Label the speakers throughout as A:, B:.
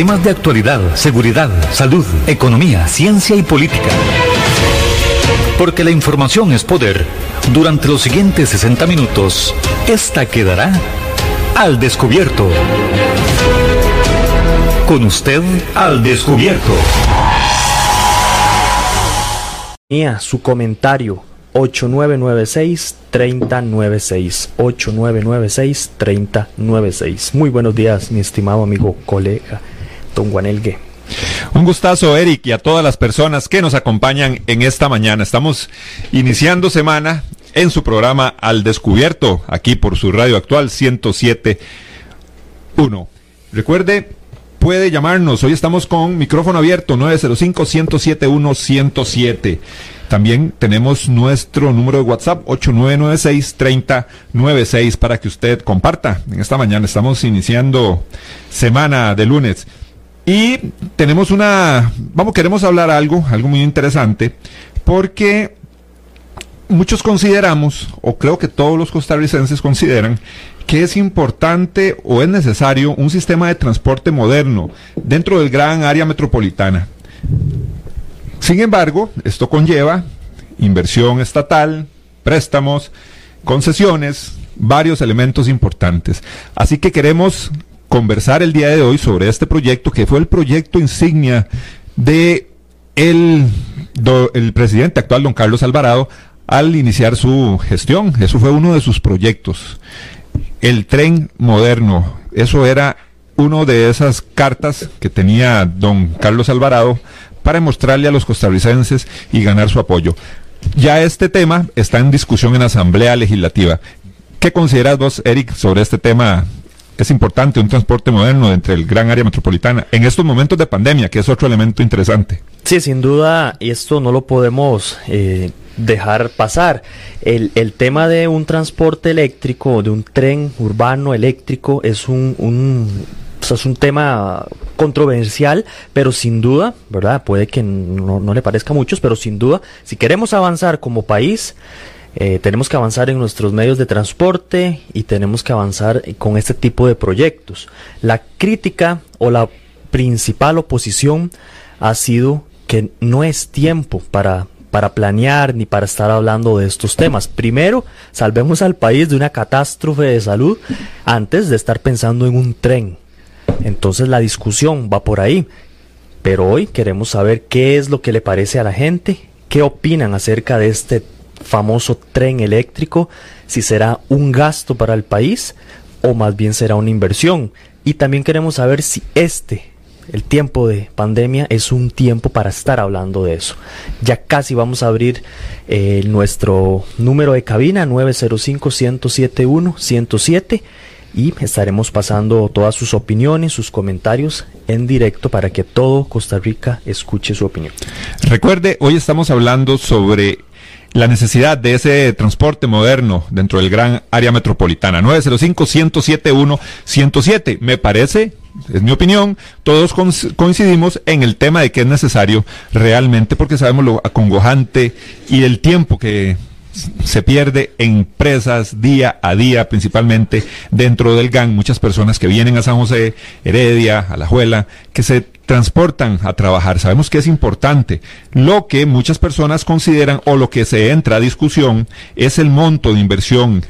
A: Temas de actualidad, seguridad, salud, economía, ciencia y política. Porque la información es poder. Durante los siguientes 60 minutos, esta quedará al descubierto. Con usted al descubierto.
B: Su comentario 8996-3096. 8996-3096. Muy buenos días, mi estimado amigo, colega,
C: Un gustazo, Eric, y a todas las personas que nos acompañan en esta mañana. Estamos iniciando semana en su programa Al Descubierto, aquí por su radio actual 107.1. Recuerde, puede llamarnos. Hoy estamos con micrófono abierto 905-107-107. También tenemos nuestro número de WhatsApp 8996-3096 para que usted comparta. En esta mañana estamos iniciando semana de lunes. Y tenemos una, vamos, queremos hablar algo, algo muy interesante, porque muchos consideramos, o creo que todos los costarricenses consideran, que es importante o es necesario un sistema de transporte moderno dentro del gran área metropolitana. Sin embargo, esto conlleva inversión estatal, préstamos, concesiones, varios elementos importantes. Así que queremos conversar el día de hoy sobre este proyecto que fue el proyecto insignia de el, el presidente actual, don Carlos Alvarado, al iniciar su gestión. Eso fue uno de sus proyectos. El tren moderno. Eso era uno de esas cartas que tenía don Carlos Alvarado para mostrarle a los costarricenses y ganar su apoyo. Ya este tema está en discusión en Asamblea Legislativa. ¿Qué consideras vos, Eric, sobre este tema? Es importante un transporte moderno entre el gran área metropolitana en estos momentos de pandemia, que es otro elemento interesante.
B: Sí, sin duda, esto no lo podemos eh, dejar pasar. El, el, tema de un transporte eléctrico, de un tren urbano eléctrico, es un, un es un tema controversial, pero sin duda, ¿verdad? Puede que no, no le parezca a muchos, pero sin duda, si queremos avanzar como país, eh, tenemos que avanzar en nuestros medios de transporte y tenemos que avanzar con este tipo de proyectos. La crítica o la principal oposición ha sido que no es tiempo para, para planear ni para estar hablando de estos temas. Primero, salvemos al país de una catástrofe de salud antes de estar pensando en un tren. Entonces la discusión va por ahí. Pero hoy queremos saber qué es lo que le parece a la gente, qué opinan acerca de este famoso tren eléctrico, si será un gasto para el país o más bien será una inversión. Y también queremos saber si este, el tiempo de pandemia, es un tiempo para estar hablando de eso. Ya casi vamos a abrir eh, nuestro número de cabina 905-107-107 y estaremos pasando todas sus opiniones, sus comentarios en directo para que todo Costa Rica escuche su opinión.
C: Recuerde, hoy estamos hablando sobre la necesidad de ese transporte moderno dentro del gran área metropolitana. 905-107-107. Me parece, es mi opinión, todos coincidimos en el tema de que es necesario realmente porque sabemos lo acongojante y el tiempo que se pierde en presas día a día, principalmente dentro del GAN. Muchas personas que vienen a San José, Heredia, a La Juela, que se transportan a trabajar. Sabemos que es importante. Lo que muchas personas consideran o lo que se entra a discusión es el monto de inversión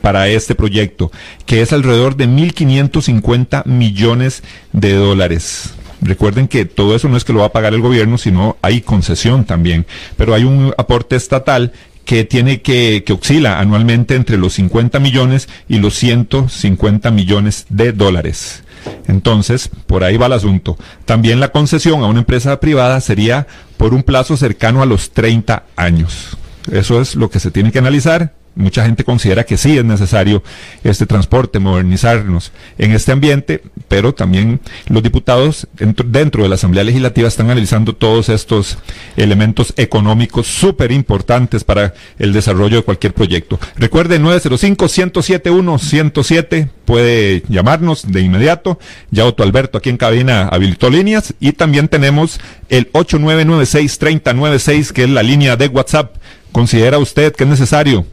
C: para este proyecto, que es alrededor de 1.550 millones de dólares. Recuerden que todo eso no es que lo va a pagar el gobierno, sino hay concesión también, pero hay un aporte estatal que tiene que, que oscila anualmente entre los 50 millones y los 150 millones de dólares. Entonces, por ahí va el asunto. También la concesión a una empresa privada sería por un plazo cercano a los 30 años. Eso es lo que se tiene que analizar mucha gente considera que sí es necesario este transporte, modernizarnos en este ambiente, pero también los diputados dentro, de la Asamblea Legislativa están analizando todos estos elementos económicos súper importantes para el desarrollo de cualquier proyecto. Recuerde 905-107-107, puede llamarnos de inmediato. Ya Otto Alberto aquí en cabina habilitó líneas y también tenemos el 8996-3096, que es la línea de WhatsApp. ¿Considera usted que es necesario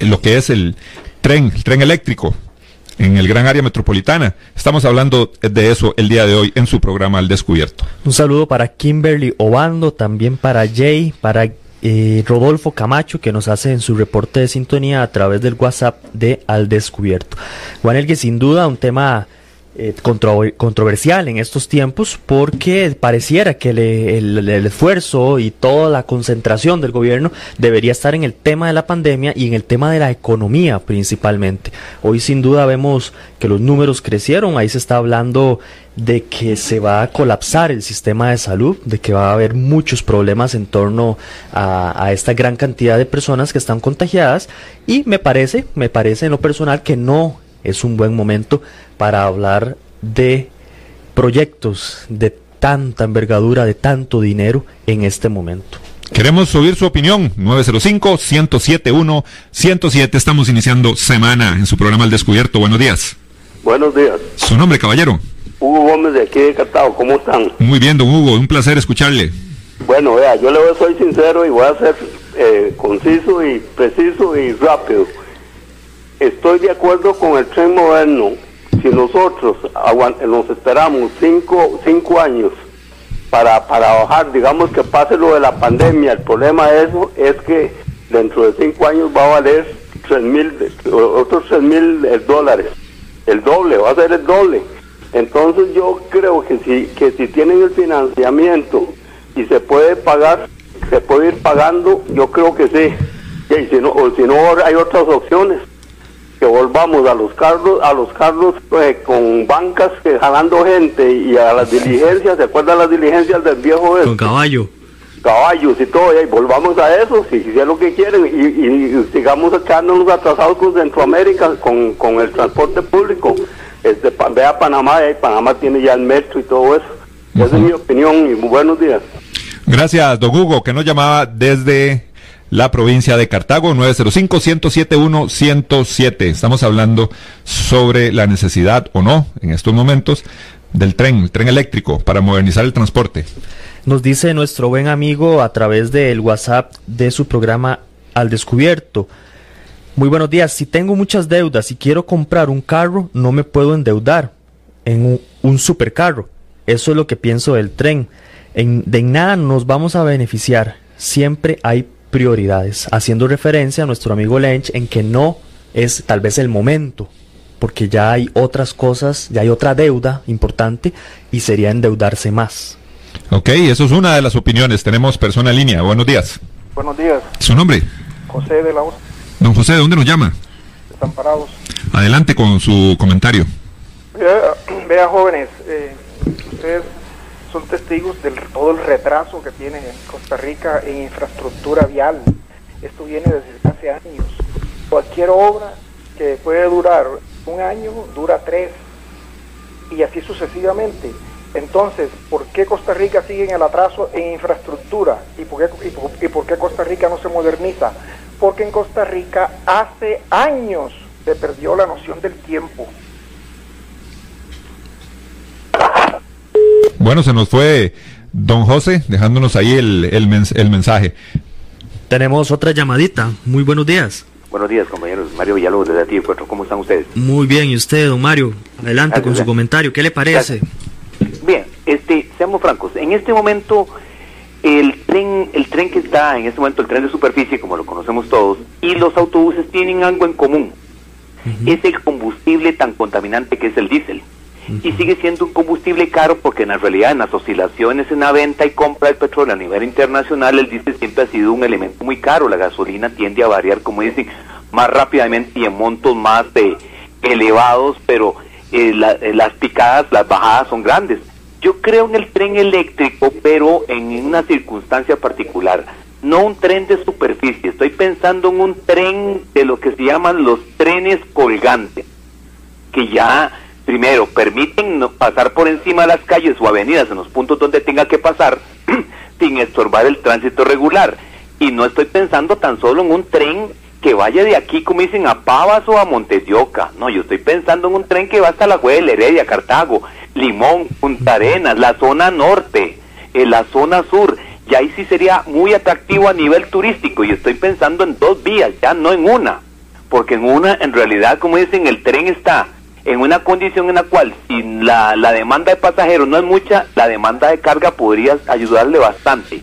C: lo que es el tren, el tren eléctrico. en el gran área metropolitana. Estamos hablando de eso el día de hoy en su programa Al Descubierto.
B: Un saludo para Kimberly Obando, también para Jay, para eh, Rodolfo Camacho, que nos hace en su reporte de sintonía a través del WhatsApp de Al Descubierto. Juan que sin duda un tema eh, controversial en estos tiempos porque pareciera que el, esfuerzo y toda la concentración del gobierno debería estar en el tema de la pandemia y en el tema de la economía principalmente. Hoy sin duda vemos que los números crecieron, ahí se está hablando de que se va a colapsar el sistema de salud, de que va a haber muchos problemas en torno a, a, esta gran cantidad de personas que están contagiadas y me parece, me parece en lo personal que no es un buen momento para hablar de proyectos de tanta envergadura, de tanto dinero en este momento.
C: Queremos oír su opinión. 905-107-1-107. Estamos iniciando semana en su programa El Descubierto. Buenos días.
D: Buenos días.
C: Su nombre, caballero.
D: Hugo Gómez de aquí de Cartago. ¿Cómo están?
C: Muy bien, don Hugo. Un placer escucharle.
D: Bueno, vea, yo le soy sincero y voy a ser eh, conciso y preciso y rápido estoy de acuerdo con el tren moderno. Si nosotros nos esperamos cinco, cinco años para, para bajar, digamos que pase lo de la pandemia, el problema de eso es que dentro de cinco años va a valer tres mil, otros tres mil eh, dólares, el doble, va a ser el doble. Entonces yo creo que si, que si tienen el financiamiento y se puede pagar, se puede ir pagando, yo creo que sí. Y si no, o si no hay otras opciones que volvamos a los carros, a los carros eh, con bancas que jalando gente y a las diligencias, ¿se acuerdan las diligencias del viejo?
B: Con este? caballo.
D: Caballos y todo, y volvamos a eso, si, es lo que quieren, y, sigamos echándonos atrasados con Centroamérica, con, con el transporte público. Este, ve a Panamá, y Panamá tiene ya el metro y todo eso. Esa es mi opinión, y muy buenos días.
C: Gracias, don Hugo, que nos llamaba desde la provincia de Cartago, 905-107-107. Estamos hablando sobre la necesidad o no, en estos momentos, del tren, el tren eléctrico, para modernizar el transporte.
B: Nos dice nuestro buen amigo a través del WhatsApp de su programa Al Descubierto. Muy buenos días, si tengo muchas deudas y quiero comprar un carro, no me puedo endeudar en un, supercarro. Eso es lo que pienso del tren. En, de nada nos vamos a beneficiar. Siempre hay prioridades, haciendo referencia a nuestro amigo Lench en que no es tal vez el momento, porque ya hay otras cosas, ya hay otra deuda importante y sería endeudarse más.
C: Ok, eso es una de las opiniones. Tenemos persona en línea. Buenos días.
E: Buenos días.
C: ¿Su nombre?
E: José de la
C: Don José, ¿de dónde nos llama?
E: Desamparados.
C: Adelante con su comentario.
E: Vea, jóvenes, eh, ustedes son testigos de todo el retraso que tiene Costa Rica en infraestructura vial. Esto viene desde hace años. Cualquier obra que puede durar un año, dura tres. Y así sucesivamente. Entonces, ¿por qué Costa Rica sigue en el atraso en infraestructura? ¿Y por, qué, y por qué Costa Rica no se moderniza? Porque en Costa Rica hace años se perdió la noción del tiempo.
C: Bueno, se nos fue don José, dejándonos ahí el, el, mensaje.
B: Tenemos otra llamadita. Muy buenos días.
F: Buenos días, compañeros. Mario Villalobos, desde aquí, ¿cómo están ustedes?
B: Muy bien, ¿y usted, don Mario? Adelante con su comentario. ¿Qué le parece?
F: Bien, este, seamos francos. En este momento, el tren, el tren que está, en este momento, el tren de superficie, como lo conocemos todos, y los autobuses tienen algo en común. Es el combustible tan contaminante que es el diésel y sigue siendo un combustible caro porque en la realidad en las oscilaciones en la venta y compra del petróleo a nivel internacional el diésel siempre ha sido un elemento muy caro, la gasolina tiende a variar como dicen más rápidamente y en montos más de elevados, pero eh, eh, las picadas, las bajadas son grandes. Yo creo en el tren eléctrico, pero en una circunstancia particular, no un tren de superficie, estoy pensando en un tren de lo que se llaman los trenes colgantes, que ya primero, permiten pasar por encima de las calles o avenidas en los puntos donde tenga que pasar sin estorbar el tránsito regular. Y no estoy pensando tan solo en un tren que vaya de aquí, como dicen, a Pavas o a Montesioca. No, yo estoy pensando en un tren que va hasta la Huela, Heredia, Cartago, Limón, Punta Arenas, la zona norte, la zona sur. Y ahí sí sería muy atractivo a nivel turístico. Y estoy pensando en dos vías, ya no en una. Porque en una, en realidad, como dicen, el tren está en una condición en la cual si la, la demanda de pasajeros no es mucha, la demanda de carga podría ayudarle bastante.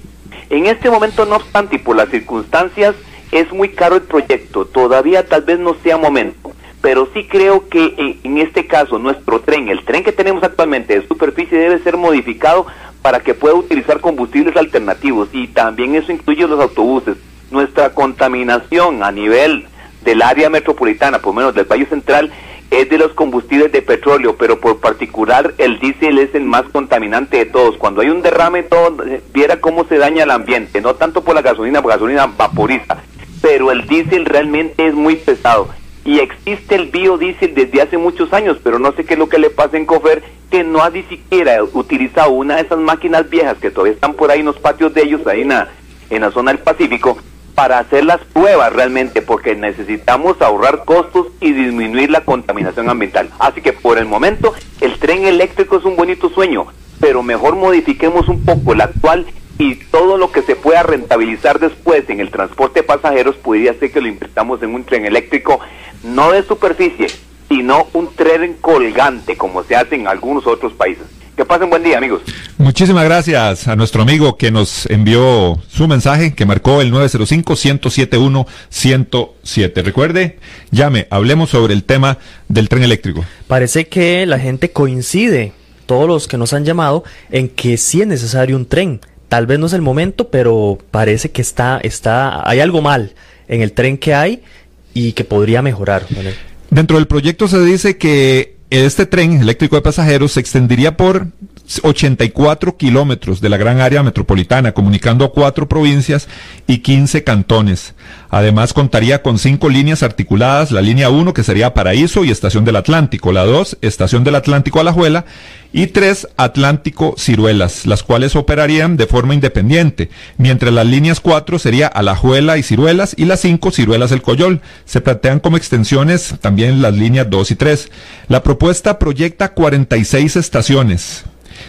F: En este momento, no obstante, y por las circunstancias, es muy caro el proyecto. Todavía tal vez no sea momento. Pero sí creo que eh, en este caso nuestro tren, el tren que tenemos actualmente de superficie debe ser modificado para que pueda utilizar combustibles alternativos y también eso incluye los autobuses. Nuestra contaminación a nivel del área metropolitana, por lo menos del Valle Central, es de los combustibles de petróleo, pero por particular el diésel es el más contaminante de todos. Cuando hay un derrame, todo, eh, viera cómo se daña el ambiente, no tanto por la gasolina, porque la gasolina vaporiza, pero el diésel realmente es muy pesado. Y existe el biodiesel desde hace muchos años, pero no sé qué es lo que le pasa en Cofer, que no ha ni siquiera utilizado una de esas máquinas viejas que todavía están por ahí en los patios de ellos, ahí en la, en la zona del Pacífico, para hacer las pruebas realmente, porque necesitamos ahorrar costos y disminuir la contaminación ambiental. Así que por el momento el tren eléctrico es un bonito sueño, pero mejor modifiquemos un poco el actual y todo lo que se pueda rentabilizar después en el transporte de pasajeros podría ser que lo invirtamos en un tren eléctrico no de superficie, sino un tren colgante como se hace en algunos otros países. Que pasen buen día, amigos.
C: Muchísimas gracias a nuestro amigo que nos envió su mensaje, que marcó el 905-107-107. Recuerde, llame, hablemos sobre el tema del tren eléctrico.
B: Parece que la gente coincide, todos los que nos han llamado, en que sí es necesario un tren. Tal vez no es el momento, pero parece que está, está, hay algo mal en el tren que hay y que podría mejorar.
C: Dentro del proyecto se dice que este tren eléctrico de pasajeros se extendería por 84 kilómetros de la gran área metropolitana, comunicando cuatro provincias y 15 cantones. Además, contaría con cinco líneas articuladas, la línea 1 que sería Paraíso y Estación del Atlántico, la 2 Estación del Atlántico Alajuela y 3 Atlántico Ciruelas, las cuales operarían de forma independiente, mientras las líneas 4 sería Alajuela y Ciruelas y las 5 Ciruelas el Coyol. Se plantean como extensiones también las líneas 2 y 3. La propuesta proyecta 46 estaciones,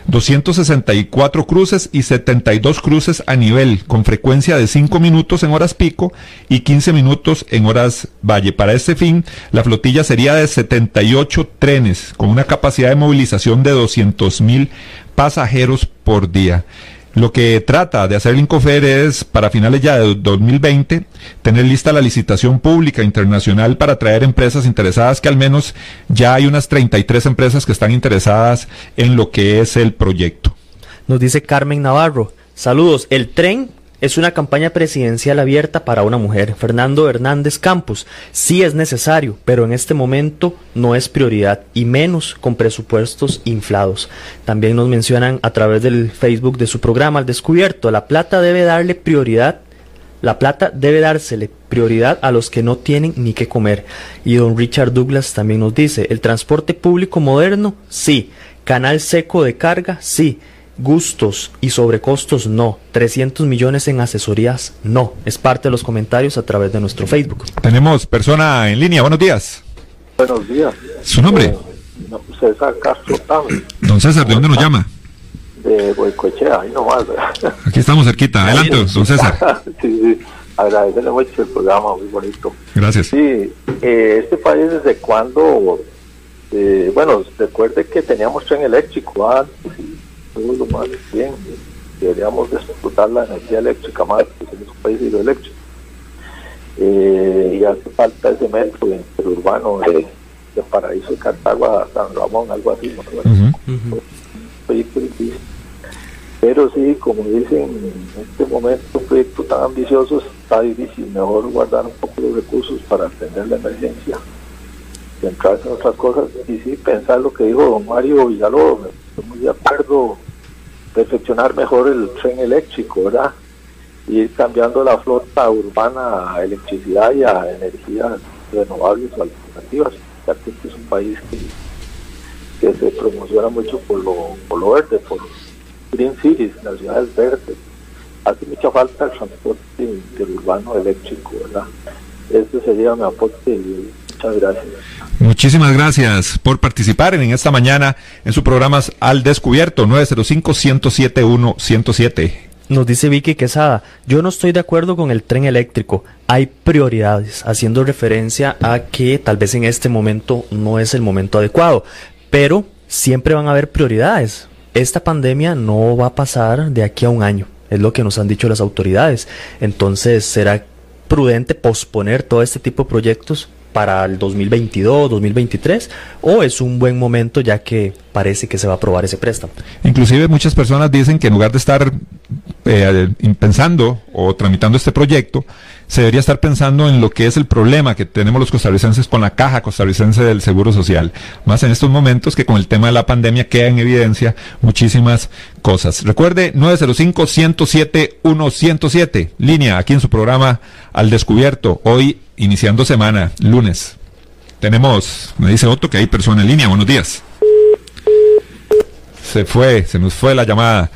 C: 264 cruces y 72 cruces a nivel, con frecuencia de 5 minutos en horas pico y 15 minutos en horas valle. Para este fin, la flotilla sería de 78 trenes, con una capacidad de movilización de 200 mil pasajeros por día. Lo que trata de hacer el Incofer es, para finales ya de 2020, tener lista la licitación pública internacional para traer empresas interesadas, que al menos ya hay unas 33 empresas que están interesadas en lo que es el proyecto.
B: Nos dice Carmen Navarro, saludos, el tren es una campaña presidencial abierta para una mujer. Fernando Hernández Campos, sí es necesario, pero en este momento no es prioridad y menos con presupuestos inflados. También nos mencionan a través del Facebook de su programa Al Descubierto, la plata debe darle prioridad la plata debe dársele prioridad a los que no tienen ni qué comer. Y don Richard Douglas también nos dice, el transporte público moderno, sí. Canal seco de carga, sí. Gustos y sobrecostos no. 300 millones en asesorías no. Es parte de los comentarios a través de nuestro Facebook.
C: Tenemos persona en línea. Buenos días.
G: Buenos días.
C: ¿Su nombre?
G: Eh, no, César Castro Tame,
C: Don César, ¿de dónde nos llama?
G: de Boicochea, ahí nomás.
C: Aquí estamos cerquita. Adelante, don César.
G: sí, sí. Agradecerle mucho el programa, muy bonito.
C: Gracias.
G: Sí, eh, este país desde cuando, eh, bueno, recuerde que teníamos tren eléctrico antes lo más bien. Deberíamos disfrutar la energía eléctrica más, porque somos un país hidroeléctrico. Eh, y hace falta ese metro interurbano de, de Paraíso de Cartago a San Ramón, algo así. ¿no?
C: Ujú.
G: proyecto difícil. Pero sí, como dicen, en este momento un proyecto tan ambicioso está difícil. Mejor guardar un poco los recursos para atender la emergencia, centrarse en otras cosas y sí pensar lo que dijo don Mario Villalobos. Muy de acuerdo, perfeccionar mejor el tren eléctrico, ¿verdad? Y ir cambiando la flota urbana a electricidad y a energías renovables o alternativas. Ya que este es un país que que se promociona mucho por lo, por lo verde, por Green Cities, las ciudades verdes. Hace mucha falta el transporte interurbano eléctrico, ¿verdad? Este sería mi aporte muchas gracias.
C: Muchísimas gracias por participar en esta mañana en su programa Al Descubierto 905-107-107.
B: Nos dice Vicky Quesada, yo no estoy de acuerdo con el tren eléctrico. hay prioridades, haciendo referencia a que tal vez en este momento no es el momento adecuado, pero siempre van a haber prioridades. Esta pandemia no va a pasar de aquí a un año, es lo que nos han dicho las autoridades. Entonces, será prudente posponer todo este tipo de proyectos para el 2022, 2023 o es un buen momento ya que parece que se va a aprobar ese préstamo.
C: Inclusive muchas personas dicen que en lugar de estar eh, pensando o tramitando este proyecto, se debería estar pensando en lo que es el problema que tenemos los costarricenses con la caja costarricense del Seguro Social. Más en estos momentos que con el tema de la pandemia queda en evidencia muchísimas cosas. Recuerde 905-107-107, línea aquí en su programa Al Descubierto, hoy iniciando semana, lunes. Tenemos, me dice Otto que hay persona en línea, buenos días. Se fue, se nos fue la llamada.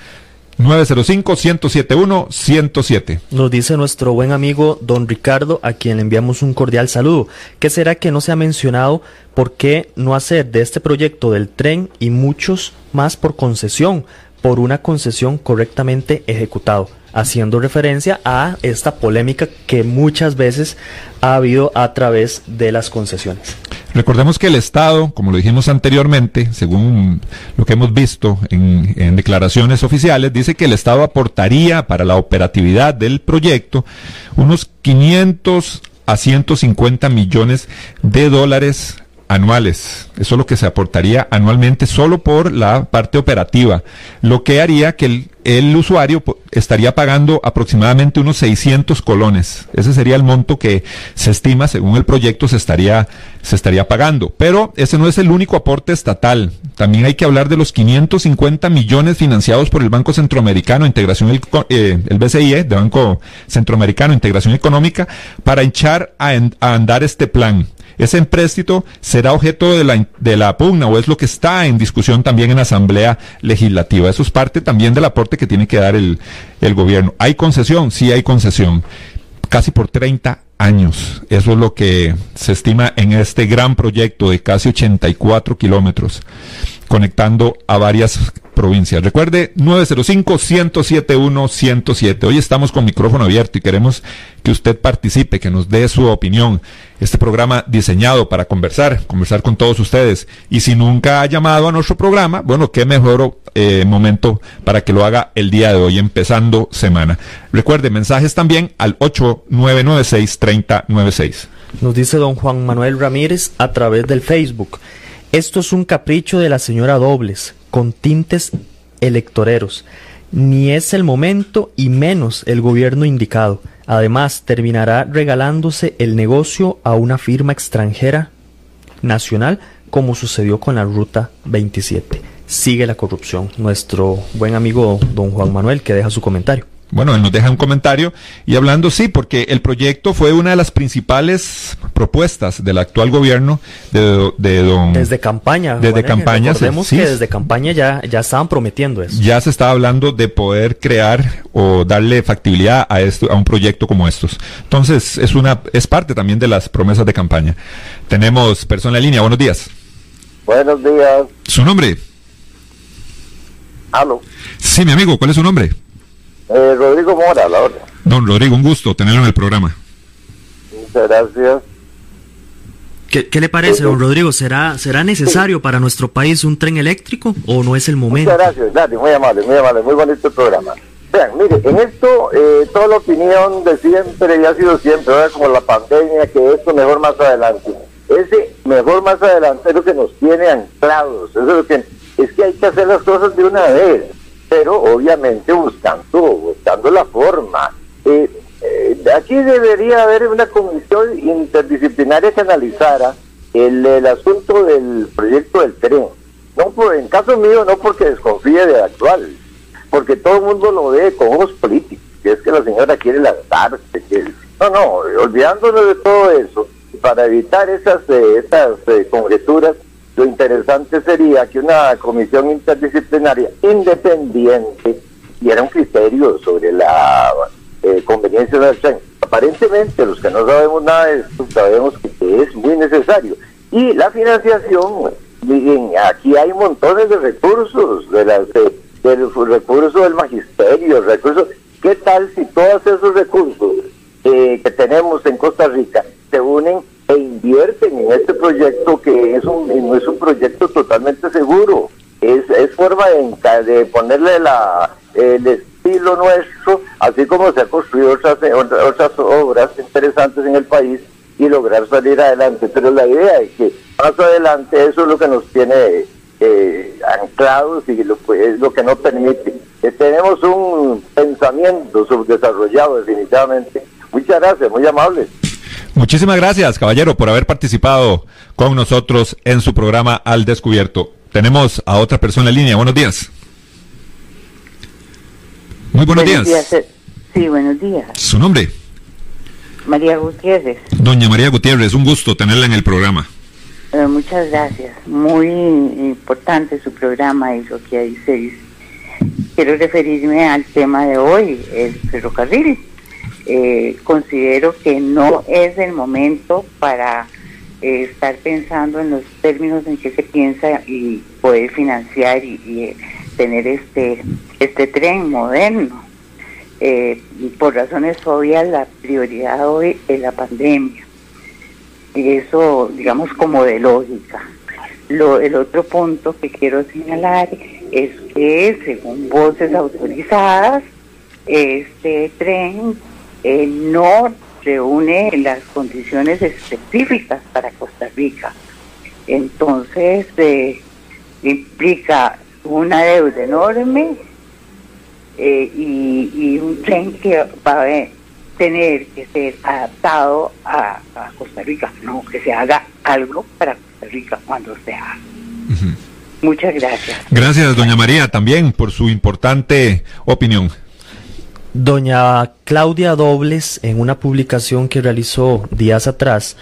C: 905-171-107.
B: Nos dice nuestro buen amigo don Ricardo, a quien le enviamos un cordial saludo. ¿Qué será que no se ha mencionado por qué no hacer de este proyecto del tren y muchos más por concesión, por una concesión correctamente ejecutado? Haciendo referencia a esta polémica que muchas veces ha habido a través de las concesiones.
C: Recordemos que el Estado, como lo dijimos anteriormente, según lo que hemos visto en, declaraciones oficiales, dice que el Estado aportaría para la operatividad del proyecto unos 500 a 150 millones de dólares anuales. Eso es lo que se aportaría anualmente solo por la parte operativa, lo que haría que el, usuario estaría pagando aproximadamente unos 600 colones. Ese sería el monto que se estima, según el proyecto, se estaría, se estaría pagando. Pero ese no es el único aporte estatal. También hay que hablar de los 550 millones financiados por el Banco Centroamericano, Integración, el, eh, el BCIE, de Banco Centroamericano, Integración Económica, para a, a andar este plan. Ese empréstito será objeto de la, de la pugna o es lo que está en discusión también en la Asamblea Legislativa. Eso es parte también del aporte que tiene que dar el, el gobierno. ¿Hay concesión? Sí hay concesión. Casi por 30 años. Eso es lo que se estima en este gran proyecto de casi 84 kilómetros conectando a varias provincias. Recuerde 905-107-107. Hoy estamos con micrófono abierto y queremos que usted participe, que nos dé su opinión. Este programa diseñado para conversar, conversar con todos ustedes. Y si nunca ha llamado a nuestro programa, bueno, qué mejor eh, momento para que lo haga el día de hoy, empezando semana. Recuerde, mensajes también al 8996-3096.
B: Nos dice don Juan Manuel Ramírez a través del Facebook. Esto es un capricho de la señora Dobles, con tintes electoreros. Ni es el momento y menos el gobierno indicado. Además, terminará regalándose el negocio a una firma extranjera nacional, como sucedió con la Ruta 27. Sigue la corrupción. Nuestro buen amigo don Juan Manuel que deja su comentario.
C: Bueno, él nos deja un comentario y hablando, sí, porque el proyecto fue una de las principales propuestas del actual gobierno de, de don...
B: Desde campaña.
C: Desde campaña.
B: Recordemos que desde campaña ya, ya estaban prometiendo eso.
C: Ya se estaba hablando de poder crear o darle factibilidad a, esto, a un proyecto como estos. Entonces, es, una, es parte también de las promesas de campaña. Tenemos persona en línea, buenos días.
H: Buenos días.
C: ¿Su nombre?
H: ¿Aló?
C: Sí, mi amigo, ¿cuál es su nombre?
H: Eh, Rodrigo Mora, la hora.
C: Don Rodrigo, un gusto tenerlo en el programa.
H: Muchas gracias.
B: ¿Qué, qué le parece, don Rodrigo? ¿Será, ¿Será necesario para nuestro país un tren eléctrico o no es el momento?
H: Muchas gracias, gracias, muy amable, muy amable, muy bonito el programa. Vean, mire, en esto, eh, toda la opinión de siempre y ha sido siempre, ¿verdad? como la pandemia, que esto mejor más adelante. Ese mejor más adelante es lo que nos tiene anclados, eso es lo que, es que hay que hacer las cosas de una vez pero obviamente buscando, buscando la forma. Eh, eh, aquí debería haber una comisión interdisciplinaria que analizara el, asunto del proyecto del tren. No por, en caso mío, no porque desconfíe de actual, porque todo el mundo lo ve con ojos políticos, que es que la señora quiere lanzarse. No, no, olvidándonos de todo eso, para evitar esas, eh, esas eh, conjeturas, lo interesante sería que una comisión interdisciplinaria independiente diera un criterio sobre la eh, conveniencia del tren. Aparentemente, los que no sabemos nada de esto, sabemos que es muy necesario. Y la financiación, miren, aquí hay montones de recursos, de las del recurso del magisterio, recursos. ¿Qué tal si todos esos recursos eh, que tenemos en Costa Rica se unen e invierten en este proyecto que es un, no es un proyecto totalmente seguro. Es, es forma de, ponerle la, el estilo nuestro, así como se han construido otras, otras obras interesantes en el país y lograr salir adelante. Pero la idea es que más adelante eso es lo que nos tiene eh, anclados y lo, es lo que no permite. que tenemos un pensamiento subdesarrollado definitivamente. Muchas gracias, muy amables.
C: Muchísimas gracias, caballero, por haber participado con nosotros en su programa Al Descubierto. Tenemos a otra persona en línea. Buenos días. Muy buenos, días.
I: Eh, sí, buenos días.
C: ¿Su nombre?
I: María Gutiérrez.
C: Doña María Gutiérrez, un gusto tenerla en el programa.
I: Eh, muchas gracias. Muy importante su programa y lo que ahí se dice. Quiero referirme al tema de hoy, el ferrocarril. Eh, considero que no es el momento para eh, estar pensando en los términos en que se piensa y poder financiar y, eh, tener este este tren moderno. por razones obvias, la prioridad hoy es la pandemia. Y eso, digamos, como de lógica. Lo, el otro punto que quiero señalar es que, según voces autorizadas, este tren eh, no reúne las condiciones específicas para Costa Rica. Entonces, eh, implica una deuda enorme eh, y, un tren que va a tener que ser adaptado a, Costa Rica, no que se haga algo para Costa Rica cuando se haga. Muchas gracias.
C: Gracias, doña María, también por su importante opinión.
B: Doña Claudia Dobles, en una publicación que realizó días atrás,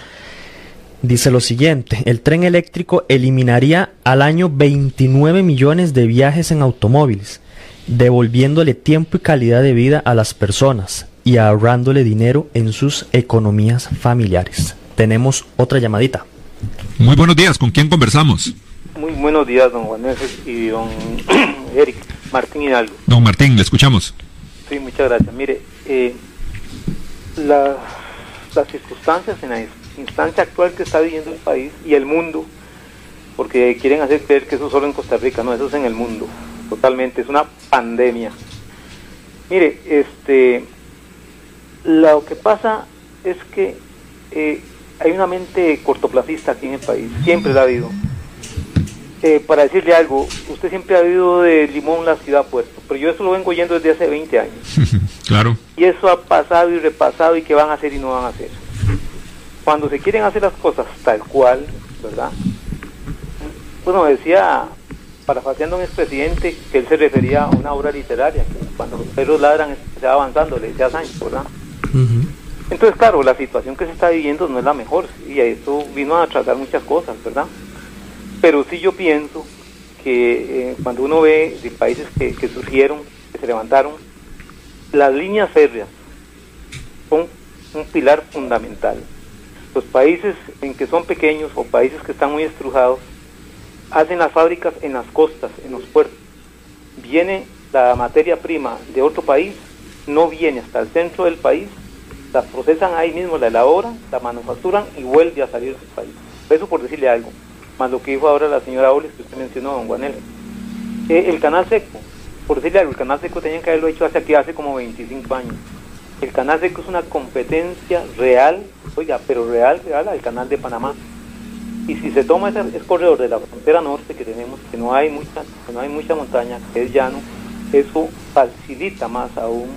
B: dice lo siguiente, el tren eléctrico eliminaría al año 29 millones de viajes en automóviles, devolviéndole tiempo y calidad de vida a las personas y ahorrándole dinero en sus economías familiares. Tenemos otra llamadita.
C: Muy buenos días, ¿con quién conversamos?
J: Muy buenos días, don Juan y don Eric Martín Hidalgo.
C: Don Martín, le escuchamos.
J: Sí, muchas gracias. Mire, eh, las circunstancias en la instancia actual que está viviendo el país y el mundo, porque quieren hacer creer que eso solo en Costa Rica, no, eso es en el mundo, totalmente, es una pandemia. Mire, este, lo que pasa es que eh, hay una mente cortoplacista aquí en el país, siempre la ha habido. Eh, para decirle algo, usted siempre ha vivido de Limón la ciudad puerto, pero yo eso lo vengo yendo desde hace 20 años.
C: claro.
J: Y eso ha pasado y repasado y qué van a hacer y no van a hacer. Cuando se quieren hacer las cosas tal cual, ¿verdad? Bueno, decía, parafaseando a un expresidente, que él se refería a una obra literaria, que cuando los perros ladran se va avanzando, le decía Sánchez, ¿verdad? Entonces, claro, la situación que se está viviendo no es la mejor, y eso vino a tratar muchas cosas, ¿verdad? Pero sí yo pienso que eh, cuando uno ve de países que, surgieron, que se levantaron, las líneas férreas son un pilar fundamental. Los países en que son pequeños o países que están muy estrujados hacen las fábricas en las costas, en los puertos. Viene la materia prima de otro país, no viene hasta el centro del país, la procesan ahí mismo, la elaboran, la manufacturan y vuelve a salir del país. Eso por decirle algo más lo que dijo ahora la señora Oles, que usted mencionó, don Juanel. Eh, el canal seco, por decirle algo, el canal seco tenían que haberlo hecho hace aquí hace como 25 años. El canal seco es una competencia real, oiga, pero real, real al canal de Panamá. Y si se toma ese, corredor de la frontera norte que tenemos, que no hay mucha, que no hay mucha montaña, que es llano, eso facilita más aún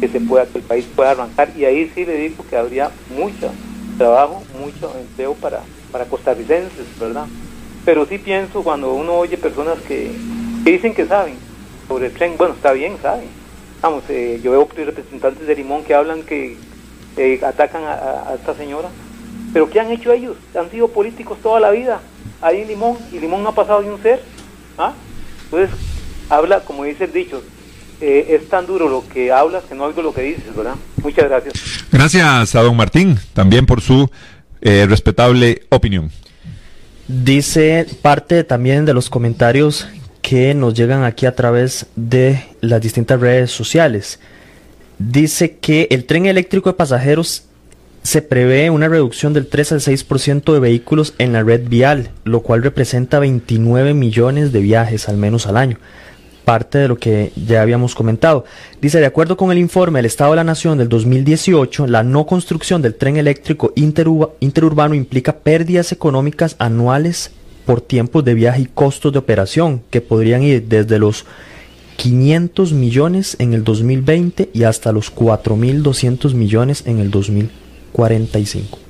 J: que se pueda, que el país pueda arrancar. Y ahí sí le digo que habría mucho trabajo, mucho empleo para, para costarricenses, ¿verdad? Pero sí pienso cuando uno oye personas que, dicen que saben sobre el tren, bueno, está bien, saben. Vamos, eh, yo veo representantes de Limón que hablan que eh, atacan a, esta señora, pero ¿qué han hecho ellos? Han sido políticos toda la vida ahí en Limón y Limón no ha pasado de un ser. ¿ah? Entonces, habla, como dice el dicho, eh, es tan duro lo que hablas que no oigo lo que dices, ¿verdad? Muchas gracias.
C: Gracias a don Martín también por su eh, respetable opinión.
B: Dice parte también de los comentarios que nos llegan aquí a través de las distintas redes sociales. dice que el tren eléctrico de pasajeros se prevé una reducción del 3 al 6% de vehículos en la red vial, lo cual representa 29 millones de viajes al menos al año. Parte de lo que ya habíamos comentado. Dice, de acuerdo con el informe del Estado de la Nación del 2018, la no construcción del tren eléctrico interurbano implica pérdidas económicas anuales por tiempos de viaje y costos de operación, que podrían ir desde los 500 millones en el 2020 y hasta los 4.200 millones en el 2045.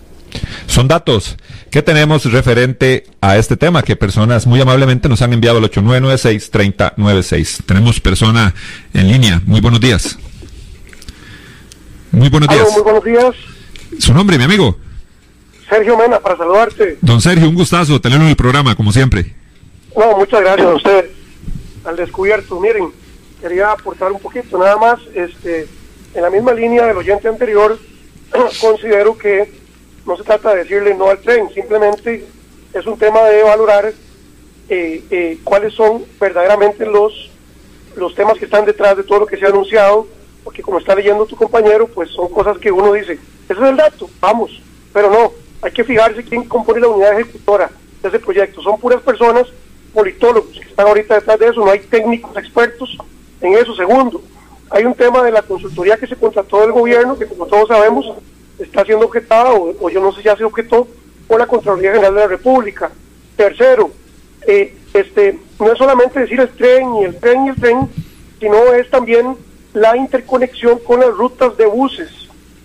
C: Son datos que tenemos referente a este tema que personas muy amablemente nos han enviado al 8996-3096. Tenemos persona en línea. Muy buenos días. Muy buenos días.
K: muy buenos días.
C: ¿Su nombre, mi amigo?
K: Sergio Mena, para saludarte.
C: Don Sergio, un gustazo tenerlo en el programa, como siempre.
K: No, muchas gracias a usted. Al descubierto, miren, quería aportar un poquito, nada más, este, en la misma línea del oyente anterior, considero que no se trata de decirle no al tren, simplemente es un tema de valorar eh, eh, cuáles son verdaderamente los, los temas que están detrás de todo lo que se ha anunciado, porque como está leyendo tu compañero, pues son cosas que uno dice, ese es el dato, vamos, pero no, hay que fijarse quién compone la unidad ejecutora de ese proyecto. Son puras personas, politólogos, que están ahorita detrás de eso, no hay técnicos expertos en eso. Segundo, hay un tema de la consultoría que se contrató del gobierno, que como todos sabemos, está siendo objetada, o, yo no sé si ya se objetó, por la Contraloría General de la República. Tercero, eh, este, no es solamente decir el tren y el tren y el tren, sino es también la interconexión con las rutas de buses.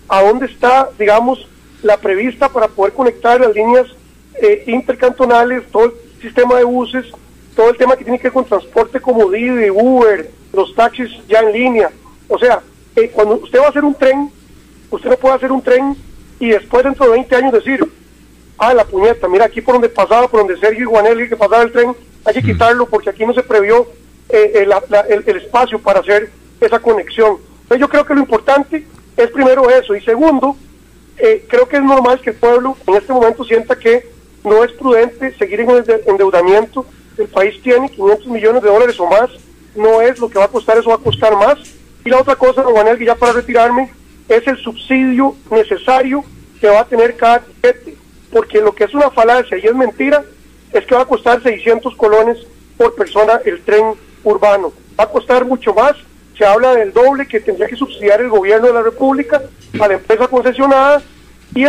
K: ¿A dónde está, digamos, la prevista para poder conectar las líneas eh, intercantonales, todo el sistema de buses, todo el tema que tiene que ver con transporte como Didi, Uber, los taxis ya en línea. O sea, eh, cuando usted va a hacer un tren, usted no puede hacer un tren y después dentro de 20 años decir, ah, la puñeta, mira aquí por donde pasaba, por donde Sergio y que pasaba el tren, hay que quitarlo porque aquí no se previó eh, el, el espacio para hacer esa conexión. Entonces yo creo que lo importante es primero eso y segundo, eh, creo que es normal que el pueblo en este momento sienta que no es prudente seguir en el endeudamiento. El país tiene 500 millones de dólares o más, no es lo que va a costar, eso va a costar más. Y la otra cosa, Juanel, que ya para retirarme, es el subsidio necesario que va a tener cada tiquete, porque lo que es una falacia y es mentira es que va a costar 600 colones por persona el tren urbano. Va a costar mucho más se habla del doble que tendría que subsidiar el gobierno de la República a la empresa concesionada y,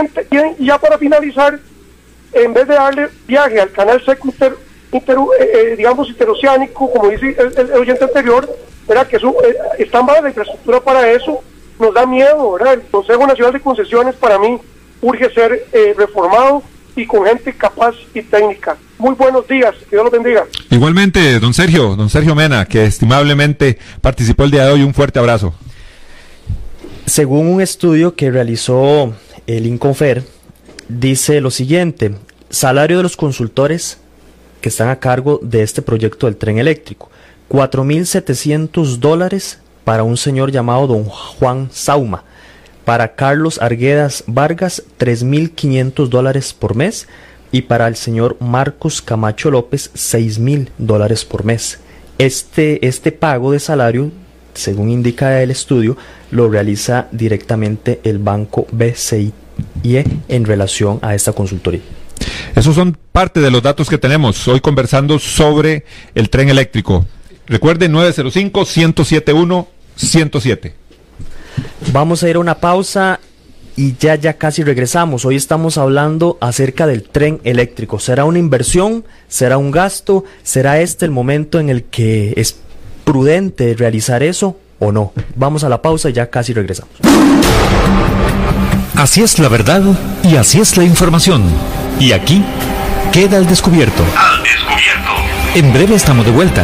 K: ya para finalizar, en vez de darle viaje al canal seco inter, eh, eh, digamos interoceánico, como dice el, oyente anterior, era que eso, eh, la infraestructura para eso, nos da miedo, ¿verdad? El Consejo Nacional de Concesiones para mí urge ser reformado y con gente capaz y técnica. Muy buenos días, que Dios los bendiga.
C: Igualmente, don Sergio, don Sergio Mena, que estimablemente participó el día de hoy, un fuerte abrazo.
B: Según un estudio que realizó el Inconfer, dice lo siguiente, salario de los consultores que están a cargo de este proyecto del tren eléctrico, 4.700 dólares para un señor llamado don Juan Sauma, para Carlos Arguedas Vargas 3.500 dólares por mes y para el señor Marcos Camacho López 6.000 dólares por mes. Este, este pago de salario, según indica el estudio, lo realiza directamente el banco BCI en relación a esta consultoría.
C: Esos son parte de los datos que tenemos hoy conversando sobre el tren eléctrico. Recuerden 905 1071 107.
B: Vamos a ir a una pausa y ya ya casi regresamos. Hoy estamos hablando acerca del tren eléctrico. ¿Será una inversión? ¿Será un gasto? ¿Será este el momento en el que es prudente realizar eso o no? Vamos a la pausa y ya casi regresamos.
A: Así es la verdad y así es la información. Y aquí queda al descubierto. Al descubierto. En breve estamos de vuelta.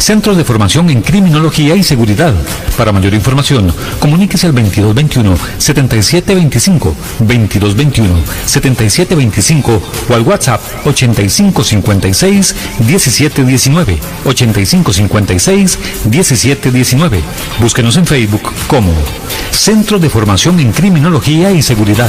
A: Centros de Formación en Criminología y Seguridad. Para mayor información, comuníquese al 2221-7725, 2221-7725 o al WhatsApp 8556-1719, 8556-1719. Búsquenos en Facebook como Centro de Formación en Criminología y Seguridad.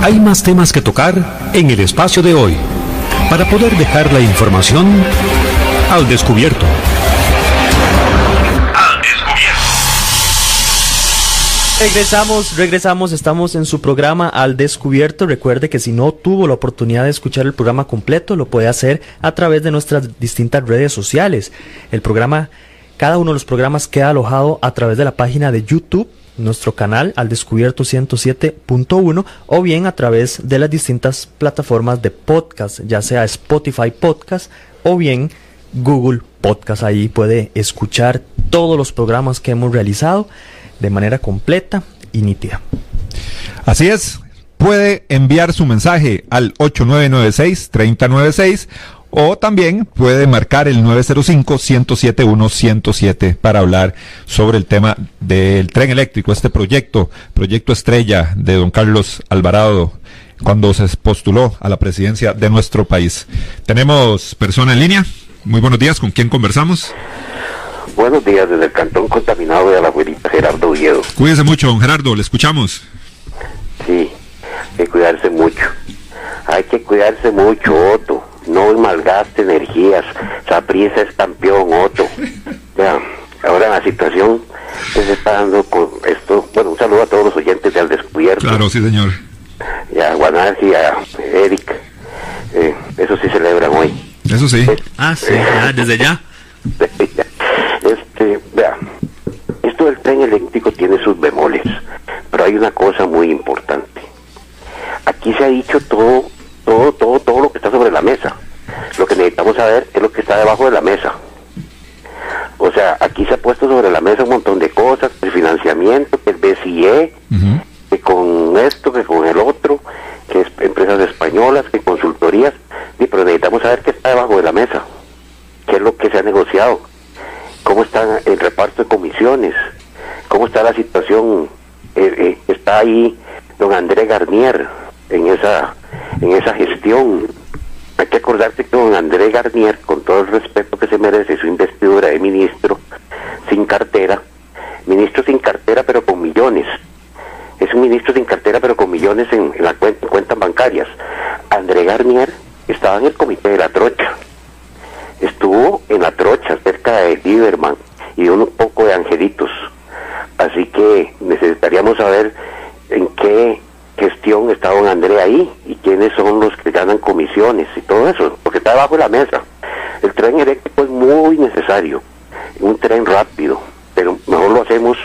A: Hay más temas que tocar en el espacio de hoy para poder dejar la información al descubierto.
B: Regresamos, regresamos, estamos en su programa Al Descubierto. Recuerde que si no tuvo la oportunidad de escuchar el programa completo, lo puede hacer a través de nuestras distintas redes sociales. El programa, cada uno de los programas queda alojado a través de la página de YouTube, nuestro canal Al Descubierto 107.1, o bien a través de las distintas plataformas de podcast, ya sea Spotify Podcast o bien Google Podcast. Ahí puede escuchar todos los programas que hemos realizado de manera completa y nítida.
C: Así es, puede enviar su mensaje al 8996-3096 o también puede marcar el 905-107-107 para hablar sobre el tema del tren eléctrico, este proyecto, proyecto estrella de don Carlos Alvarado cuando se postuló a la presidencia de nuestro país. Tenemos persona en línea. Muy buenos días, ¿con quién conversamos?
L: Buenos días desde el Cantón Contaminado de la abuelita Gerardo Oviedo.
C: Cuídese mucho, don Gerardo, le escuchamos.
L: Sí, hay que cuidarse mucho. Hay que cuidarse mucho, Otto. No malgaste energías. Saprisa es campeón, Otto. Ya, ahora la situación que se está dando con esto. Bueno, un saludo a todos los oyentes de Al Descubierto.
C: Claro, sí, señor.
L: Y a Guanarji y a Eric. Eh, eso sí celebran hoy.
C: Eso sí.
B: Ah, sí, ya, desde ya.
L: Este, vea, esto del tren eléctrico tiene sus bemoles, pero hay una cosa muy importante. Aquí se ha dicho todo, todo, todo lo que está sobre la mesa. Lo que necesitamos saber es lo que está debajo de la mesa. O sea, aquí se ha puesto sobre la mesa un montón de cosas, el financiamiento, el BCE, que con esto, que con el otro, que es empresas españolas, que consultorías, y, pero necesitamos saber qué está debajo de la mesa, qué es lo que se ha negociado, cómo está el reparto de comisiones, cómo está la situación, eh, eh, está ahí don André Garnier en esa, en esa gestión. Acordarse que don André Garnier, con todo el respeto que se merece su investidura de ministro sin cartera, ministro sin cartera pero con millones, es un ministro sin cartera pero con millones en, en la cuenta, en cuentas bancarias. André Garnier estaba en el comité de la trocha, estuvo en la trocha cerca de Lieberman y de un poco de angelitos. Así que necesitaríamos saber en qué gestión está don André ahí y quiénes son los que ganan comisiones y todo eso, porque está debajo de la mesa. El tren eléctrico es muy necesario, un tren rápido, pero mejor lo hacemos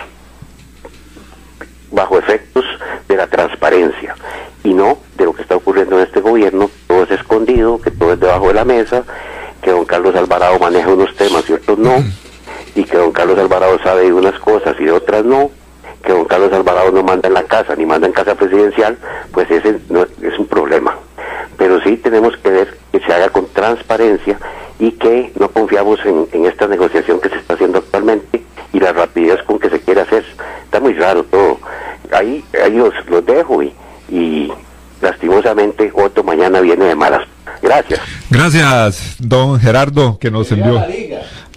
L: bajo efectos de la transparencia y no de lo que está ocurriendo en este gobierno, todo es escondido, que todo es debajo de la mesa, que don Carlos Alvarado maneja unos temas y otros no, y que don Carlos Alvarado sabe de unas cosas y de otras no, que don Carlos Alvarado no manda en la casa ni manda en casa presidencial, pues ese no, es un problema. Pero sí tenemos que ver que se haga con transparencia y que no confiamos en, en esta negociación que se está haciendo actualmente y la rapidez con que se quiere hacer. Está muy raro todo. Ahí, ahí los, los dejo y, y lastimosamente Otto mañana viene de malas. Gracias.
C: Gracias, don Gerardo, que nos envió.